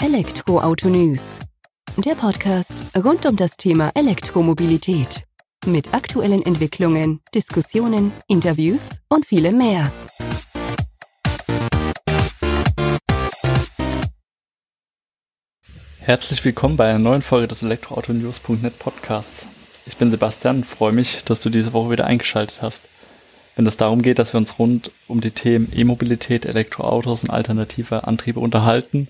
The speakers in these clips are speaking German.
Elektroauto News. Der Podcast rund um das Thema Elektromobilität. Mit aktuellen Entwicklungen, Diskussionen, Interviews und vielem mehr. Herzlich willkommen bei einer neuen Folge des Elektroautonews.net Podcasts. Ich bin Sebastian und freue mich, dass du diese Woche wieder eingeschaltet hast. Wenn es darum geht, dass wir uns rund um die Themen E-Mobilität, Elektroautos und alternative Antriebe unterhalten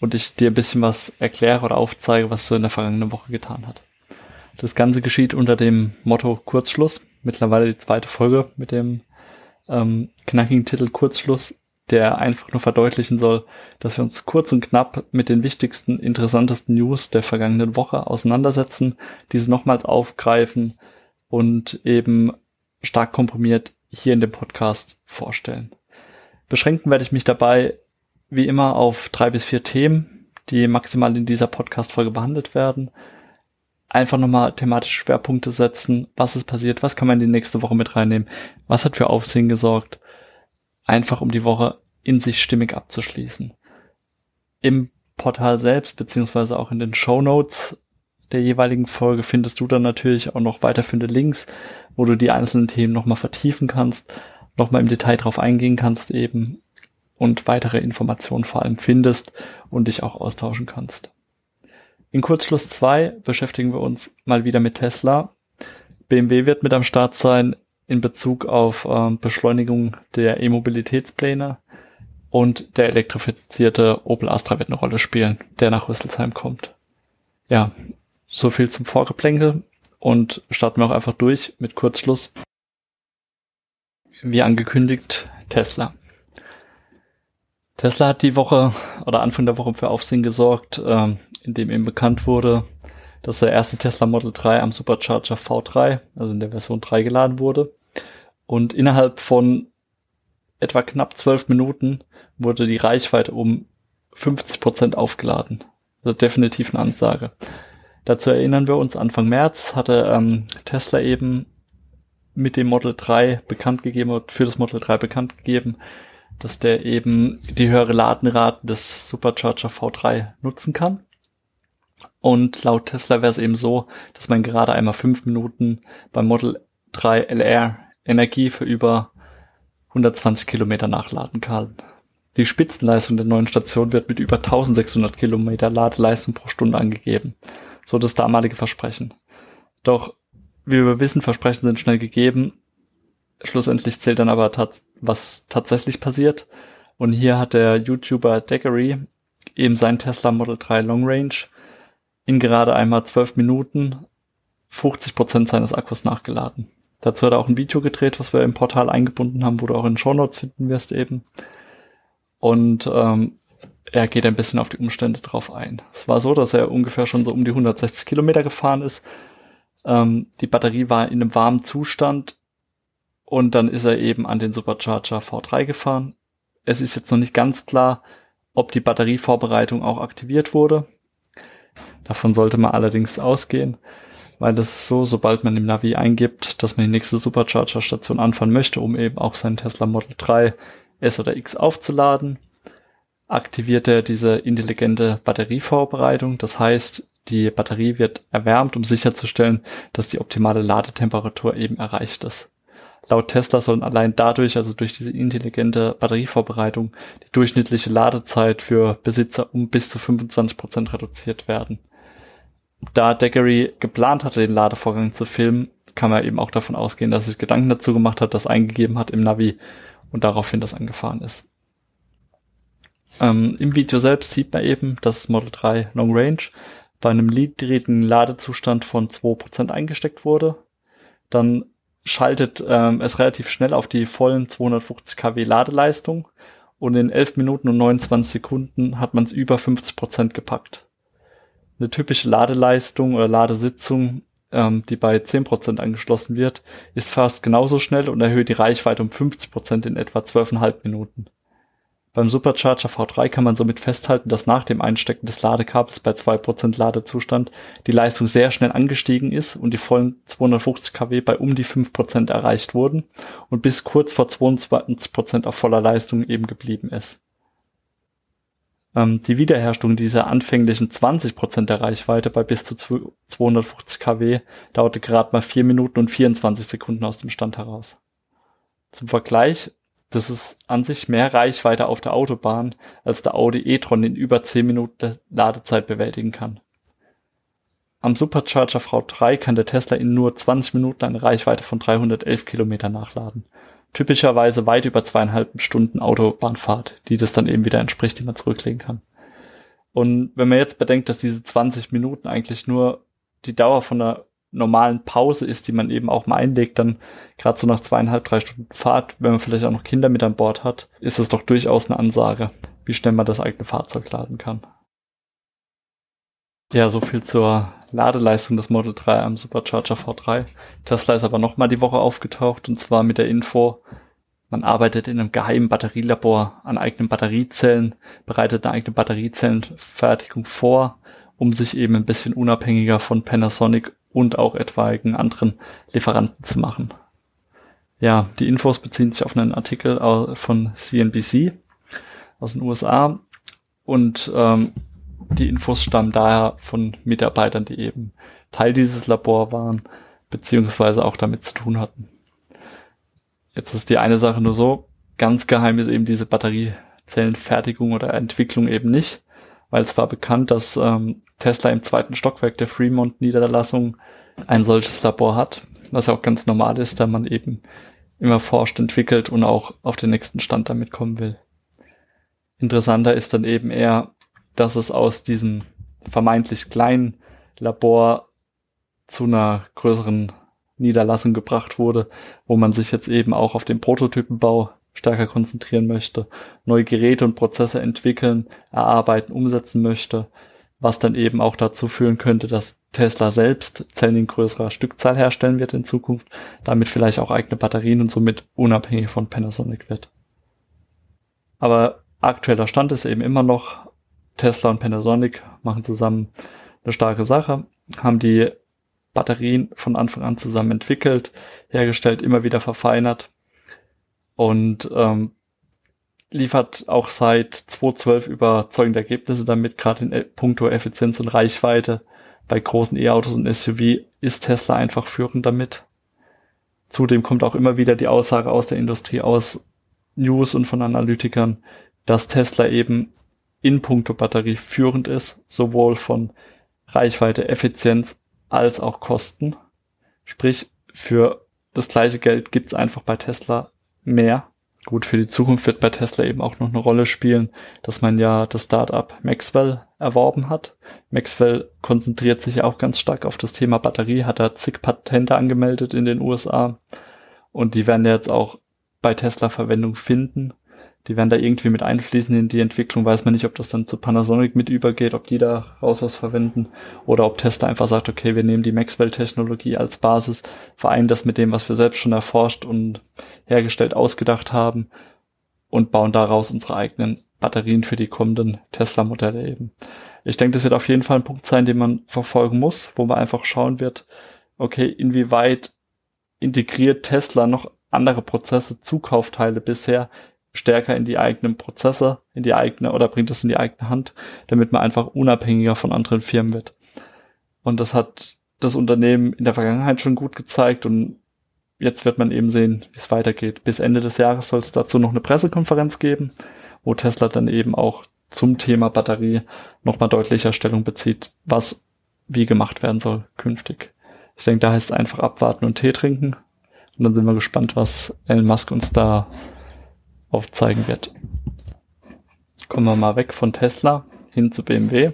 und ich dir ein bisschen was erkläre oder aufzeige, was so in der vergangenen Woche getan hat. Das Ganze geschieht unter dem Motto Kurzschluss. Mittlerweile die zweite Folge mit dem ähm, knackigen Titel Kurzschluss der einfach nur verdeutlichen soll, dass wir uns kurz und knapp mit den wichtigsten, interessantesten News der vergangenen Woche auseinandersetzen, diese nochmals aufgreifen und eben stark komprimiert hier in dem Podcast vorstellen. Beschränken werde ich mich dabei wie immer auf drei bis vier Themen, die maximal in dieser Podcast-Folge behandelt werden. Einfach nochmal thematische Schwerpunkte setzen, was ist passiert, was kann man in die nächste Woche mit reinnehmen, was hat für Aufsehen gesorgt, einfach um die Woche in sich stimmig abzuschließen. Im Portal selbst, beziehungsweise auch in den Show Notes der jeweiligen Folge findest du dann natürlich auch noch weiterführende Links, wo du die einzelnen Themen nochmal vertiefen kannst, nochmal im Detail drauf eingehen kannst eben und weitere Informationen vor allem findest und dich auch austauschen kannst. In Kurzschluss 2 beschäftigen wir uns mal wieder mit Tesla. BMW wird mit am Start sein in Bezug auf äh, Beschleunigung der E-Mobilitätspläne und der elektrifizierte Opel Astra wird eine Rolle spielen, der nach Rüsselsheim kommt. Ja, so viel zum Vorgeplänkel und starten wir auch einfach durch mit Kurzschluss. Wie angekündigt, Tesla. Tesla hat die Woche oder Anfang der Woche für Aufsehen gesorgt, äh, indem eben bekannt wurde, dass der erste Tesla Model 3 am Supercharger V3, also in der Version 3 geladen wurde. Und innerhalb von etwa knapp zwölf Minuten wurde die Reichweite um 50 Prozent aufgeladen. Also definitiv eine Ansage. Dazu erinnern wir uns, Anfang März hatte ähm, Tesla eben mit dem Model 3 bekannt gegeben, für das Model 3 bekannt gegeben, dass der eben die höhere Ladenrate des Supercharger V3 nutzen kann. Und laut Tesla wäre es eben so, dass man gerade einmal fünf Minuten beim Model 3 LR Energie für über 120 Kilometer nachladen kann. Die Spitzenleistung der neuen Station wird mit über 1600 Kilometer Ladeleistung pro Stunde angegeben. So das damalige Versprechen. Doch, wie wir wissen, Versprechen sind schnell gegeben. Schlussendlich zählt dann aber, tats was tatsächlich passiert. Und hier hat der YouTuber Deggery eben sein Tesla Model 3 Long Range in gerade einmal 12 Minuten 50 Prozent seines Akkus nachgeladen. Dazu hat er auch ein Video gedreht, was wir im Portal eingebunden haben, wo du auch in Show Notes finden wirst eben. Und ähm, er geht ein bisschen auf die Umstände drauf ein. Es war so, dass er ungefähr schon so um die 160 Kilometer gefahren ist. Ähm, die Batterie war in einem warmen Zustand und dann ist er eben an den Supercharger V3 gefahren. Es ist jetzt noch nicht ganz klar, ob die Batterievorbereitung auch aktiviert wurde. Davon sollte man allerdings ausgehen weil das ist so, sobald man im Navi eingibt, dass man die nächste Supercharger-Station anfahren möchte, um eben auch seinen Tesla Model 3 S oder X aufzuladen, aktiviert er diese intelligente Batterievorbereitung. Das heißt, die Batterie wird erwärmt, um sicherzustellen, dass die optimale Ladetemperatur eben erreicht ist. Laut Tesla sollen allein dadurch, also durch diese intelligente Batterievorbereitung, die durchschnittliche Ladezeit für Besitzer um bis zu 25 Prozent reduziert werden da Deggery geplant hatte, den Ladevorgang zu filmen, kann man eben auch davon ausgehen, dass er sich Gedanken dazu gemacht hat, das eingegeben hat im Navi und daraufhin das angefahren ist. Ähm, Im Video selbst sieht man eben, dass Model 3 Long Range bei einem niedrigen Ladezustand von 2% eingesteckt wurde. Dann schaltet ähm, es relativ schnell auf die vollen 250 kW Ladeleistung und in 11 Minuten und 29 Sekunden hat man es über 50% gepackt eine typische Ladeleistung oder Ladesitzung, ähm, die bei 10% angeschlossen wird, ist fast genauso schnell und erhöht die Reichweite um 50% in etwa 12,5 Minuten. Beim Supercharger V3 kann man somit festhalten, dass nach dem Einstecken des Ladekabels bei 2% Ladezustand die Leistung sehr schnell angestiegen ist und die vollen 250 kW bei um die 5% erreicht wurden und bis kurz vor 22% auf voller Leistung eben geblieben ist. Ähm, die Wiederherstellung dieser anfänglichen 20% der Reichweite bei bis zu 250 kW dauerte gerade mal 4 Minuten und 24 Sekunden aus dem Stand heraus. Zum Vergleich, das ist an sich mehr Reichweite auf der Autobahn, als der Audi e-tron in über 10 Minuten Ladezeit bewältigen kann. Am Supercharger V3 kann der Tesla in nur 20 Minuten eine Reichweite von 311 Kilometer nachladen. Typischerweise weit über zweieinhalb Stunden Autobahnfahrt, die das dann eben wieder entspricht, die man zurücklegen kann. Und wenn man jetzt bedenkt, dass diese 20 Minuten eigentlich nur die Dauer von einer normalen Pause ist, die man eben auch mal einlegt, dann gerade so nach zweieinhalb, drei Stunden Fahrt, wenn man vielleicht auch noch Kinder mit an Bord hat, ist es doch durchaus eine Ansage, wie schnell man das eigene Fahrzeug laden kann. Ja, so viel zur Ladeleistung des Model 3 am Supercharger V3. Tesla ist aber nochmal die Woche aufgetaucht und zwar mit der Info, man arbeitet in einem geheimen Batterielabor an eigenen Batteriezellen, bereitet eine eigene Batteriezellenfertigung vor, um sich eben ein bisschen unabhängiger von Panasonic und auch etwaigen anderen Lieferanten zu machen. Ja, die Infos beziehen sich auf einen Artikel von CNBC aus den USA und ähm, die Infos stammen daher von Mitarbeitern, die eben Teil dieses Labor waren, beziehungsweise auch damit zu tun hatten. Jetzt ist die eine Sache nur so, ganz geheim ist eben diese Batteriezellenfertigung oder Entwicklung eben nicht, weil es war bekannt, dass ähm, Tesla im zweiten Stockwerk der Fremont-Niederlassung ein solches Labor hat, was ja auch ganz normal ist, da man eben immer forscht, entwickelt und auch auf den nächsten Stand damit kommen will. Interessanter ist dann eben eher, dass es aus diesem vermeintlich kleinen Labor zu einer größeren Niederlassung gebracht wurde, wo man sich jetzt eben auch auf den Prototypenbau stärker konzentrieren möchte, neue Geräte und Prozesse entwickeln, erarbeiten, umsetzen möchte, was dann eben auch dazu führen könnte, dass Tesla selbst Zellen in größerer Stückzahl herstellen wird in Zukunft, damit vielleicht auch eigene Batterien und somit unabhängig von Panasonic wird. Aber aktueller Stand ist eben immer noch, Tesla und Panasonic machen zusammen eine starke Sache, haben die Batterien von Anfang an zusammen entwickelt, hergestellt, immer wieder verfeinert und ähm, liefert auch seit 2012 überzeugende Ergebnisse damit, gerade in puncto Effizienz und Reichweite. Bei großen E-Autos und SUV ist Tesla einfach führend damit. Zudem kommt auch immer wieder die Aussage aus der Industrie, aus News und von Analytikern, dass Tesla eben in puncto Batterie führend ist, sowohl von Reichweite, Effizienz als auch Kosten. Sprich, für das gleiche Geld gibt's einfach bei Tesla mehr. Gut, für die Zukunft wird bei Tesla eben auch noch eine Rolle spielen, dass man ja das Startup Maxwell erworben hat. Maxwell konzentriert sich ja auch ganz stark auf das Thema Batterie, hat da zig Patente angemeldet in den USA und die werden jetzt auch bei Tesla Verwendung finden die werden da irgendwie mit einfließen in die Entwicklung. Weiß man nicht, ob das dann zu Panasonic mit übergeht, ob die da raus was verwenden oder ob Tesla einfach sagt, okay, wir nehmen die Maxwell-Technologie als Basis, vereinen das mit dem, was wir selbst schon erforscht und hergestellt, ausgedacht haben und bauen daraus unsere eigenen Batterien für die kommenden Tesla-Modelle eben. Ich denke, das wird auf jeden Fall ein Punkt sein, den man verfolgen muss, wo man einfach schauen wird, okay, inwieweit integriert Tesla noch andere Prozesse, Zukaufteile bisher stärker in die eigenen Prozesse, in die eigene oder bringt es in die eigene Hand, damit man einfach unabhängiger von anderen Firmen wird. Und das hat das Unternehmen in der Vergangenheit schon gut gezeigt und jetzt wird man eben sehen, wie es weitergeht. Bis Ende des Jahres soll es dazu noch eine Pressekonferenz geben, wo Tesla dann eben auch zum Thema Batterie nochmal deutlicher Stellung bezieht, was wie gemacht werden soll künftig. Ich denke, da heißt es einfach abwarten und Tee trinken. Und dann sind wir gespannt, was Elon Musk uns da aufzeigen wird. Kommen wir mal weg von Tesla hin zu BMW.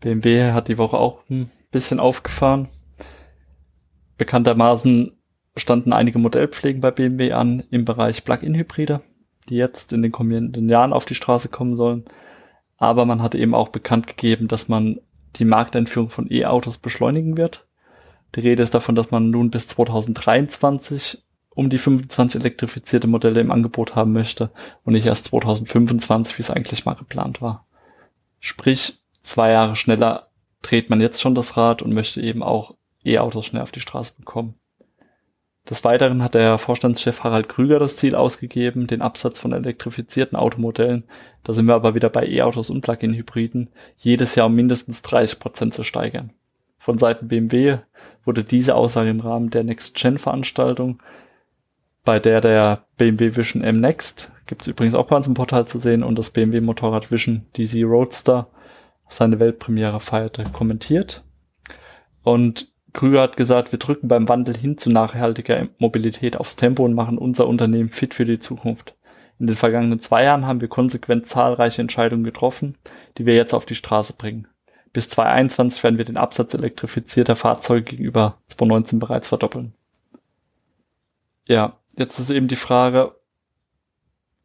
BMW hat die Woche auch ein bisschen aufgefahren. Bekanntermaßen standen einige Modellpflegen bei BMW an im Bereich Plug-in-Hybride, die jetzt in den kommenden Jahren auf die Straße kommen sollen. Aber man hat eben auch bekannt gegeben, dass man die Markteinführung von E-Autos beschleunigen wird. Die Rede ist davon, dass man nun bis 2023 um die 25 elektrifizierte Modelle im Angebot haben möchte und nicht erst 2025, wie es eigentlich mal geplant war. Sprich, zwei Jahre schneller dreht man jetzt schon das Rad und möchte eben auch E-Autos schnell auf die Straße bekommen. Des Weiteren hat der Vorstandschef Harald Krüger das Ziel ausgegeben, den Absatz von elektrifizierten Automodellen, da sind wir aber wieder bei E-Autos und Plug-in-Hybriden, jedes Jahr um mindestens 30 Prozent zu steigern. Von Seiten BMW wurde diese Aussage im Rahmen der Next-Gen-Veranstaltung, bei der der BMW Vision M Next, gibt's übrigens auch bei uns im Portal zu sehen, und das BMW Motorrad Vision DC Roadster seine Weltpremiere feierte, kommentiert. Und Krüger hat gesagt, wir drücken beim Wandel hin zu nachhaltiger Mobilität aufs Tempo und machen unser Unternehmen fit für die Zukunft. In den vergangenen zwei Jahren haben wir konsequent zahlreiche Entscheidungen getroffen, die wir jetzt auf die Straße bringen. Bis 2021 werden wir den Absatz elektrifizierter Fahrzeuge gegenüber 2019 bereits verdoppeln. Ja, jetzt ist eben die Frage,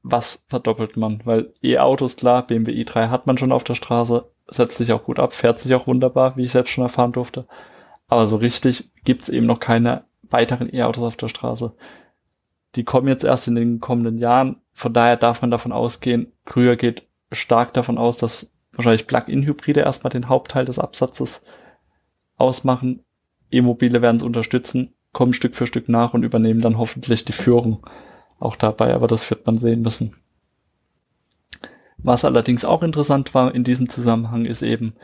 was verdoppelt man? Weil E-Autos, klar, BMW i3 hat man schon auf der Straße, setzt sich auch gut ab, fährt sich auch wunderbar, wie ich selbst schon erfahren durfte. Aber so richtig gibt's eben noch keine weiteren E-Autos auf der Straße. Die kommen jetzt erst in den kommenden Jahren. Von daher darf man davon ausgehen, Krüger geht stark davon aus, dass wahrscheinlich Plug-in-Hybride erstmal den Hauptteil des Absatzes ausmachen. E-Mobile werden es unterstützen, kommen Stück für Stück nach und übernehmen dann hoffentlich die Führung auch dabei, aber das wird man sehen müssen. Was allerdings auch interessant war in diesem Zusammenhang ist eben,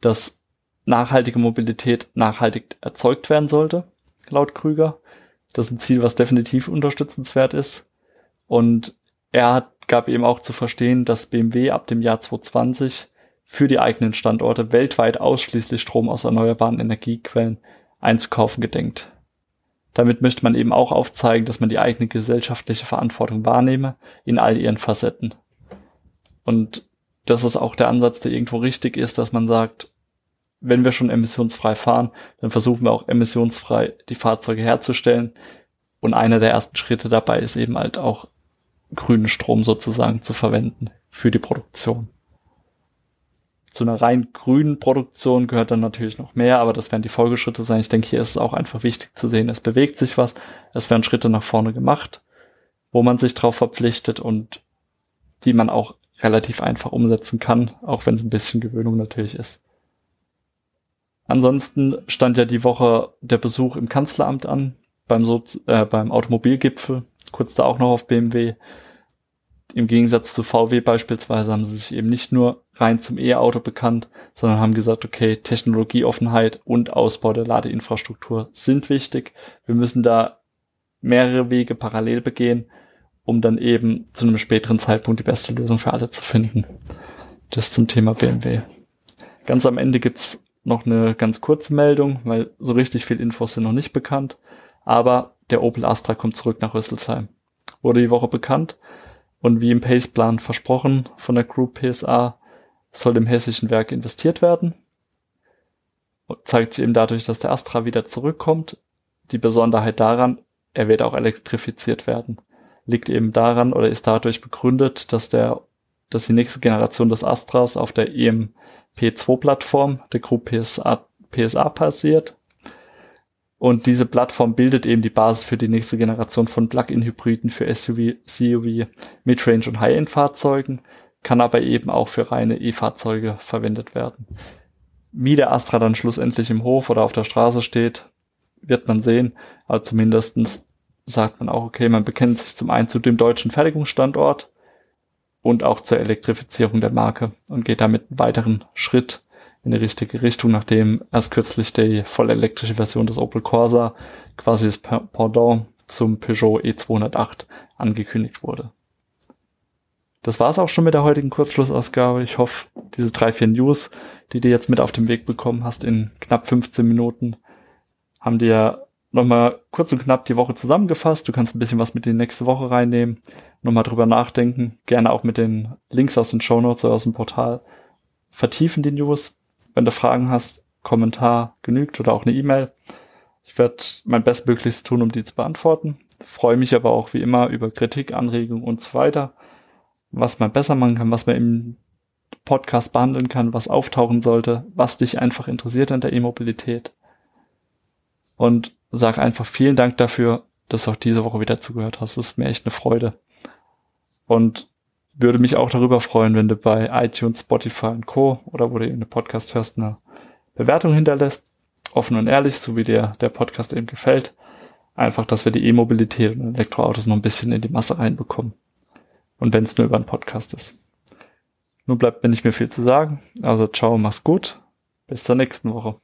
dass nachhaltige Mobilität nachhaltig erzeugt werden sollte, laut Krüger. Das ist ein Ziel, was definitiv unterstützenswert ist. Und er hat, gab eben auch zu verstehen, dass BMW ab dem Jahr 2020 für die eigenen Standorte weltweit ausschließlich Strom aus erneuerbaren Energiequellen einzukaufen gedenkt. Damit möchte man eben auch aufzeigen, dass man die eigene gesellschaftliche Verantwortung wahrnehme in all ihren Facetten. Und das ist auch der Ansatz, der irgendwo richtig ist, dass man sagt, wenn wir schon emissionsfrei fahren, dann versuchen wir auch emissionsfrei die Fahrzeuge herzustellen. Und einer der ersten Schritte dabei ist eben halt auch grünen Strom sozusagen zu verwenden für die Produktion. Zu einer rein grünen Produktion gehört dann natürlich noch mehr, aber das werden die Folgeschritte sein. Ich denke, hier ist es auch einfach wichtig zu sehen, es bewegt sich was, es werden Schritte nach vorne gemacht, wo man sich darauf verpflichtet und die man auch relativ einfach umsetzen kann, auch wenn es ein bisschen Gewöhnung natürlich ist. Ansonsten stand ja die Woche der Besuch im Kanzleramt an, beim, so äh, beim Automobilgipfel, kurz da auch noch auf BMW. Im Gegensatz zu VW beispielsweise haben sie sich eben nicht nur rein zum E-Auto bekannt, sondern haben gesagt, okay, Technologieoffenheit und Ausbau der Ladeinfrastruktur sind wichtig. Wir müssen da mehrere Wege parallel begehen, um dann eben zu einem späteren Zeitpunkt die beste Lösung für alle zu finden. Das zum Thema BMW. Ganz am Ende gibt's noch eine ganz kurze Meldung, weil so richtig viel Infos sind noch nicht bekannt. Aber der Opel Astra kommt zurück nach Rüsselsheim. Wurde die Woche bekannt und wie im Pace-Plan versprochen von der Group PSA soll im hessischen Werk investiert werden. Und zeigt sich eben dadurch, dass der Astra wieder zurückkommt. Die Besonderheit daran, er wird auch elektrifiziert werden. Liegt eben daran oder ist dadurch begründet, dass der, dass die nächste Generation des Astras auf der EM P2-Plattform der Group PSA, PSA passiert. Und diese Plattform bildet eben die Basis für die nächste Generation von Plug-in-Hybriden für SUV, CUV, Midrange und High-End-Fahrzeugen, kann aber eben auch für reine E-Fahrzeuge verwendet werden. Wie der Astra dann schlussendlich im Hof oder auf der Straße steht, wird man sehen, aber zumindestens sagt man auch, okay, man bekennt sich zum einen zu dem deutschen Fertigungsstandort und auch zur Elektrifizierung der Marke und geht damit einen weiteren Schritt in die richtige Richtung, nachdem erst kürzlich die voll elektrische Version des Opel Corsa, quasi das Pendant zum Peugeot E208 angekündigt wurde. Das war's auch schon mit der heutigen Kurzschlussausgabe. Ich hoffe, diese drei, vier News, die du jetzt mit auf den Weg bekommen hast in knapp 15 Minuten, haben dir nochmal kurz und knapp die Woche zusammengefasst. Du kannst ein bisschen was mit in die nächste Woche reinnehmen, nochmal drüber nachdenken. Gerne auch mit den Links aus den Show Notes oder aus dem Portal vertiefen die News. Wenn du Fragen hast, Kommentar genügt oder auch eine E-Mail. Ich werde mein Bestmöglichstes tun, um die zu beantworten. Freue mich aber auch wie immer über Kritik, Anregungen und so weiter. Was man besser machen kann, was man im Podcast behandeln kann, was auftauchen sollte, was dich einfach interessiert an der E-Mobilität. Und sag einfach vielen Dank dafür, dass du auch diese Woche wieder zugehört hast. Das ist mir echt eine Freude. Und würde mich auch darüber freuen, wenn du bei iTunes, Spotify und Co. oder wo du eben eine Podcast hörst, eine Bewertung hinterlässt. Offen und ehrlich, so wie dir der Podcast eben gefällt. einfach, dass wir die E-Mobilität und Elektroautos noch ein bisschen in die Masse reinbekommen. Und wenn es nur über einen Podcast ist. Nun bleibt mir nicht mehr viel zu sagen. Also ciao, mach's gut. Bis zur nächsten Woche.